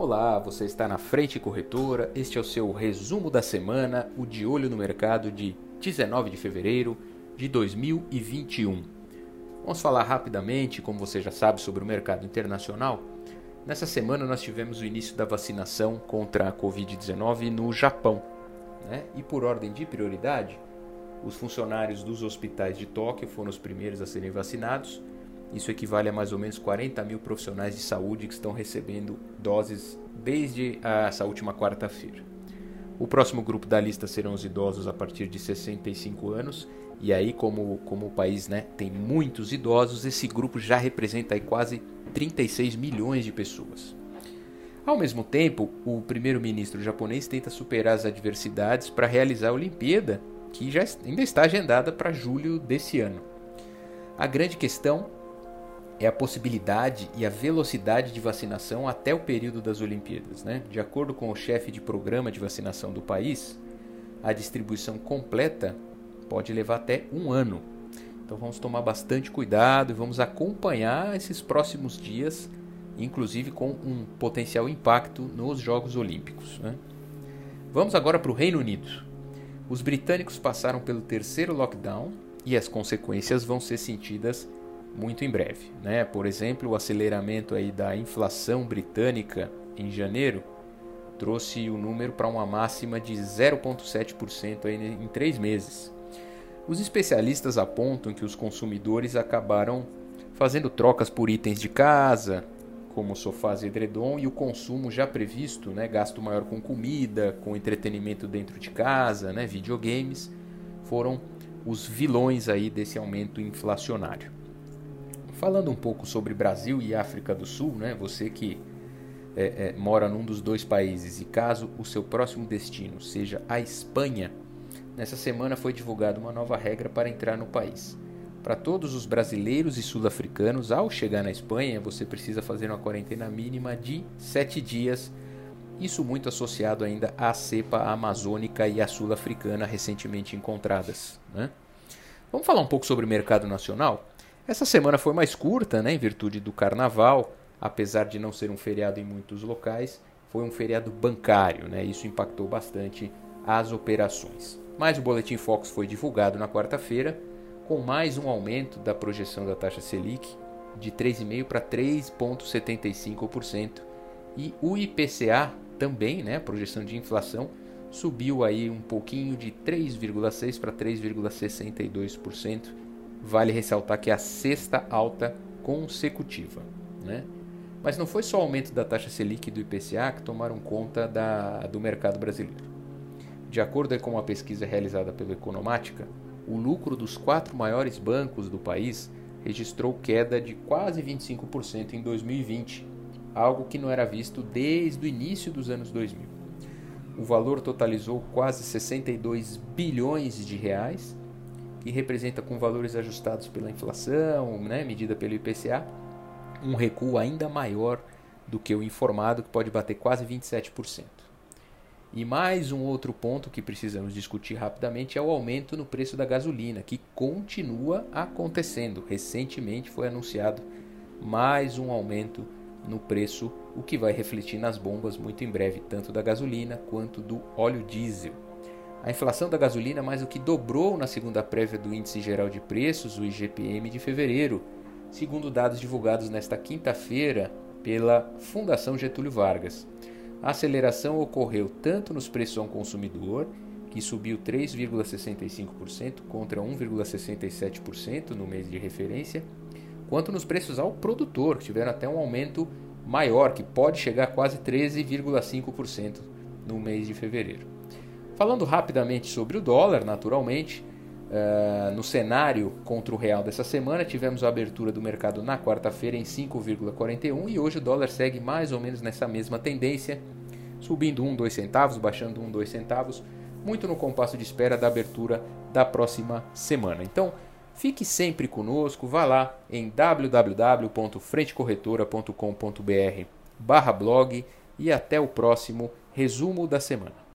Olá, você está na Frente Corretora. Este é o seu resumo da semana, o de olho no mercado de 19 de fevereiro de 2021. Vamos falar rapidamente, como você já sabe, sobre o mercado internacional. Nessa semana nós tivemos o início da vacinação contra a Covid-19 no Japão. Né? E por ordem de prioridade, os funcionários dos hospitais de Tóquio foram os primeiros a serem vacinados isso equivale a mais ou menos 40 mil profissionais de saúde que estão recebendo doses desde essa última quarta-feira. O próximo grupo da lista serão os idosos a partir de 65 anos. E aí, como, como o país né, tem muitos idosos, esse grupo já representa quase 36 milhões de pessoas. Ao mesmo tempo, o primeiro-ministro japonês tenta superar as adversidades para realizar a Olimpíada, que já ainda está agendada para julho desse ano. A grande questão é a possibilidade e a velocidade de vacinação até o período das Olimpíadas. Né? De acordo com o chefe de programa de vacinação do país, a distribuição completa pode levar até um ano. Então vamos tomar bastante cuidado e vamos acompanhar esses próximos dias, inclusive com um potencial impacto nos Jogos Olímpicos. Né? Vamos agora para o Reino Unido. Os britânicos passaram pelo terceiro lockdown e as consequências vão ser sentidas muito em breve. Né? Por exemplo, o aceleramento aí da inflação britânica em janeiro trouxe o número para uma máxima de 0,7% em três meses. Os especialistas apontam que os consumidores acabaram fazendo trocas por itens de casa, como sofás e edredom, e o consumo já previsto, né, gasto maior com comida, com entretenimento dentro de casa, né, videogames, foram os vilões aí desse aumento inflacionário. Falando um pouco sobre Brasil e África do Sul, né? Você que é, é, mora num dos dois países e caso o seu próximo destino seja a Espanha, nessa semana foi divulgada uma nova regra para entrar no país. Para todos os brasileiros e sul-africanos, ao chegar na Espanha, você precisa fazer uma quarentena mínima de sete dias. Isso muito associado ainda à cepa amazônica e à sul-africana recentemente encontradas. Né? Vamos falar um pouco sobre o mercado nacional? Essa semana foi mais curta, né, em virtude do carnaval, apesar de não ser um feriado em muitos locais, foi um feriado bancário, né? Isso impactou bastante as operações. Mas o boletim Fox foi divulgado na quarta-feira com mais um aumento da projeção da taxa Selic de 3,5 para 3,75% e o IPCA também, né, a projeção de inflação subiu aí um pouquinho de 3,6 para 3,62% Vale ressaltar que é a sexta alta consecutiva. Né? Mas não foi só o aumento da taxa Selic e do IPCA que tomaram conta da, do mercado brasileiro. De acordo com uma pesquisa realizada pelo Economática, o lucro dos quatro maiores bancos do país registrou queda de quase 25% em 2020, algo que não era visto desde o início dos anos 2000. O valor totalizou quase 62 bilhões de reais que representa com valores ajustados pela inflação, né, medida pelo IPCA, um recuo ainda maior do que o informado, que pode bater quase 27%. E mais um outro ponto que precisamos discutir rapidamente é o aumento no preço da gasolina, que continua acontecendo. Recentemente foi anunciado mais um aumento no preço, o que vai refletir nas bombas muito em breve, tanto da gasolina quanto do óleo diesel. A inflação da gasolina mais do que dobrou na segunda prévia do Índice Geral de Preços, o IGPM, de fevereiro, segundo dados divulgados nesta quinta-feira pela Fundação Getúlio Vargas. A aceleração ocorreu tanto nos preços ao consumidor, que subiu 3,65% contra 1,67% no mês de referência, quanto nos preços ao produtor, que tiveram até um aumento maior, que pode chegar a quase 13,5% no mês de fevereiro. Falando rapidamente sobre o dólar, naturalmente, uh, no cenário contra o real dessa semana, tivemos a abertura do mercado na quarta-feira em 5,41 e hoje o dólar segue mais ou menos nessa mesma tendência, subindo 1, 2 centavos, baixando 1, 2 centavos, muito no compasso de espera da abertura da próxima semana. Então, fique sempre conosco, vá lá em www.frentecorretora.com.br barra blog e até o próximo resumo da semana.